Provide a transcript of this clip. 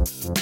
Mm-hmm.